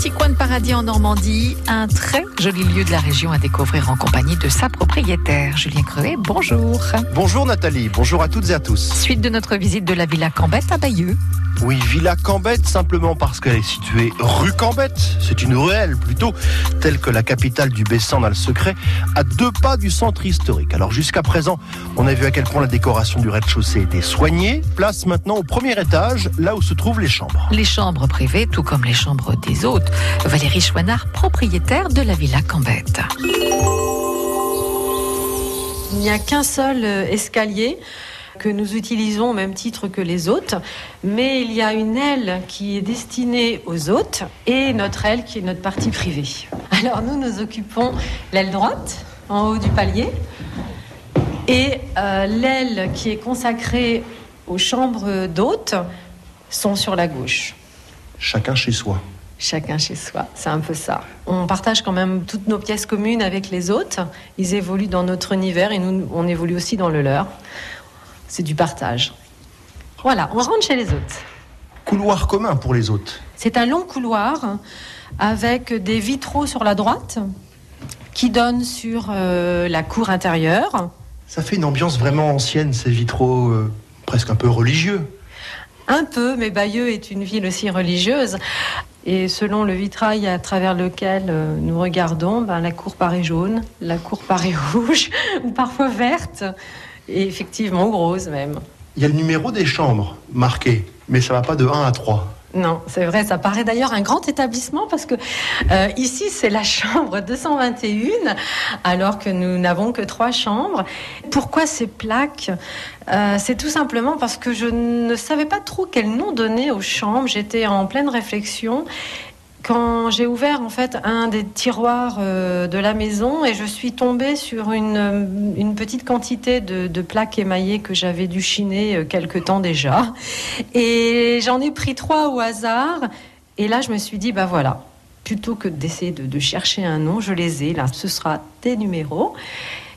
petit coin de paradis en Normandie, un très joli lieu de la région à découvrir en compagnie de sa propriétaire. Julien Crevet, bonjour. Bonjour Nathalie, bonjour à toutes et à tous. Suite de notre visite de la Villa Cambette à Bayeux. Oui, Villa Cambette, simplement parce qu'elle est située rue Cambette. C'est une ruelle plutôt, telle que la capitale du Bessan dans le secret, à deux pas du centre historique. Alors jusqu'à présent, on a vu à quel point la décoration du rez-de-chaussée était soignée. Place maintenant au premier étage, là où se trouvent les chambres. Les chambres privées, tout comme les chambres des hôtes. Valérie Chouinard, propriétaire de la Villa Cambette. Il n'y a qu'un seul euh, escalier que nous utilisons au même titre que les hôtes, mais il y a une aile qui est destinée aux hôtes et notre aile qui est notre partie privée. Alors nous nous occupons l'aile droite en haut du palier et euh, l'aile qui est consacrée aux chambres d'hôtes sont sur la gauche. Chacun chez soi. Chacun chez soi, c'est un peu ça. On partage quand même toutes nos pièces communes avec les hôtes. Ils évoluent dans notre univers et nous, on évolue aussi dans le leur. C'est du partage. Voilà, on rentre chez les hôtes. Couloir commun pour les hôtes. C'est un long couloir avec des vitraux sur la droite qui donnent sur euh, la cour intérieure. Ça fait une ambiance vraiment ancienne, ces vitraux, euh, presque un peu religieux. Un peu, mais Bayeux est une ville aussi religieuse. Et selon le vitrail à travers lequel euh, nous regardons, ben, la cour paraît jaune, la cour paraît rouge, ou parfois verte, et effectivement rose même. Il y a le numéro des chambres marqué, mais ça va pas de 1 à 3. Non, c'est vrai, ça paraît d'ailleurs un grand établissement parce que euh, ici c'est la chambre 221 alors que nous n'avons que trois chambres. Pourquoi ces plaques? Euh, C'est tout simplement parce que je ne savais pas trop quel nom donner aux chambres. J'étais en pleine réflexion quand j'ai ouvert en fait un des tiroirs euh, de la maison et je suis tombée sur une, euh, une petite quantité de, de plaques émaillées que j'avais dû chiner euh, quelque temps déjà. Et j'en ai pris trois au hasard. Et là, je me suis dit, bah voilà, plutôt que d'essayer de, de chercher un nom, je les ai. Là, ce sera des numéros.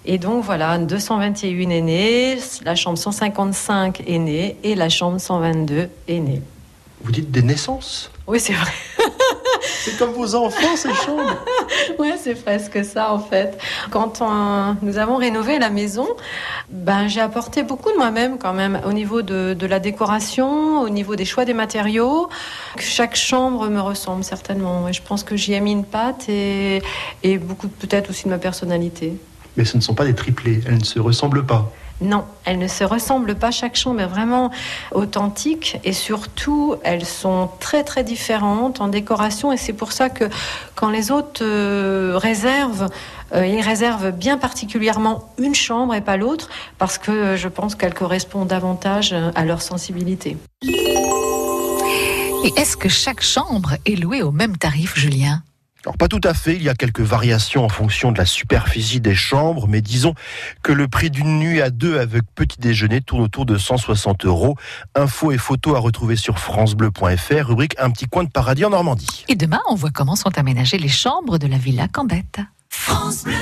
Et donc voilà, 221 est née, la chambre 155 est née et la chambre 122 est née. Vous dites des naissances? Oui, c'est vrai. C'est comme vos enfants, ces chambres Ouais, c'est presque ça en fait. Quand on- nous avons rénové la maison, ben, j'ai apporté beaucoup de moi-même quand même au niveau de, de la décoration, au niveau des choix des matériaux. Chaque chambre me ressemble certainement. Et je pense que j'y ai mis une patte et, et beaucoup peut-être aussi de ma personnalité. Mais ce ne sont pas des triplés, elles ne se ressemblent pas. Non, elles ne se ressemblent pas. Chaque chambre est vraiment authentique et surtout, elles sont très très différentes en décoration. Et c'est pour ça que quand les autres euh, réservent, euh, ils réservent bien particulièrement une chambre et pas l'autre parce que euh, je pense qu'elle correspond davantage à leur sensibilité. Et est-ce que chaque chambre est louée au même tarif, Julien? Alors pas tout à fait, il y a quelques variations en fonction de la superficie des chambres, mais disons que le prix d'une nuit à deux avec petit déjeuner tourne autour de 160 euros. Infos et photos à retrouver sur francebleu.fr, rubrique Un petit coin de paradis en Normandie. Et demain, on voit comment sont aménagées les chambres de la Villa Cambette. France Bleu.